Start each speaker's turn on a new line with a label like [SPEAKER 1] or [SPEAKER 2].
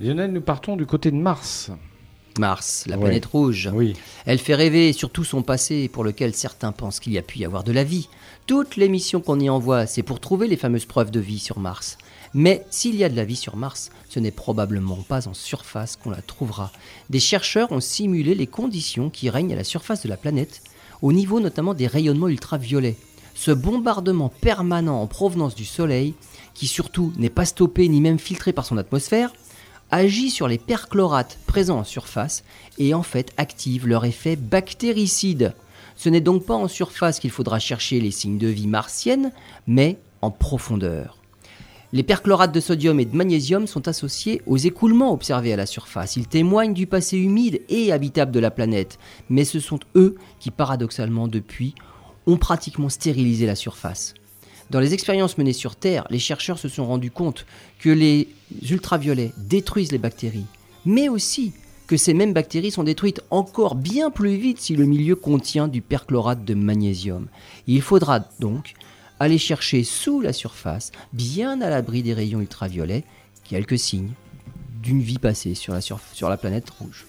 [SPEAKER 1] Lionel, nous partons du côté de Mars.
[SPEAKER 2] Mars, la planète rouge.
[SPEAKER 1] Oui.
[SPEAKER 2] Elle fait rêver sur tout son passé pour lequel certains pensent qu'il y a pu y avoir de la vie. Toutes les missions qu'on y envoie, c'est pour trouver les fameuses preuves de vie sur Mars. Mais s'il y a de la vie sur Mars, ce n'est probablement pas en surface qu'on la trouvera. Des chercheurs ont simulé les conditions qui règnent à la surface de la planète, au niveau notamment des rayonnements ultraviolets. Ce bombardement permanent en provenance du Soleil, qui surtout n'est pas stoppé ni même filtré par son atmosphère, agit sur les perchlorates présents en surface et en fait active leur effet bactéricide. Ce n'est donc pas en surface qu'il faudra chercher les signes de vie martienne, mais en profondeur. Les perchlorates de sodium et de magnésium sont associés aux écoulements observés à la surface. Ils témoignent du passé humide et habitable de la planète, mais ce sont eux qui, paradoxalement depuis, ont pratiquement stérilisé la surface. Dans les expériences menées sur Terre, les chercheurs se sont rendus compte que les ultraviolets détruisent les bactéries, mais aussi que ces mêmes bactéries sont détruites encore bien plus vite si le milieu contient du perchlorate de magnésium. Il faudra donc aller chercher sous la surface, bien à l'abri des rayons ultraviolets, quelques signes d'une vie passée sur la, planète rouge.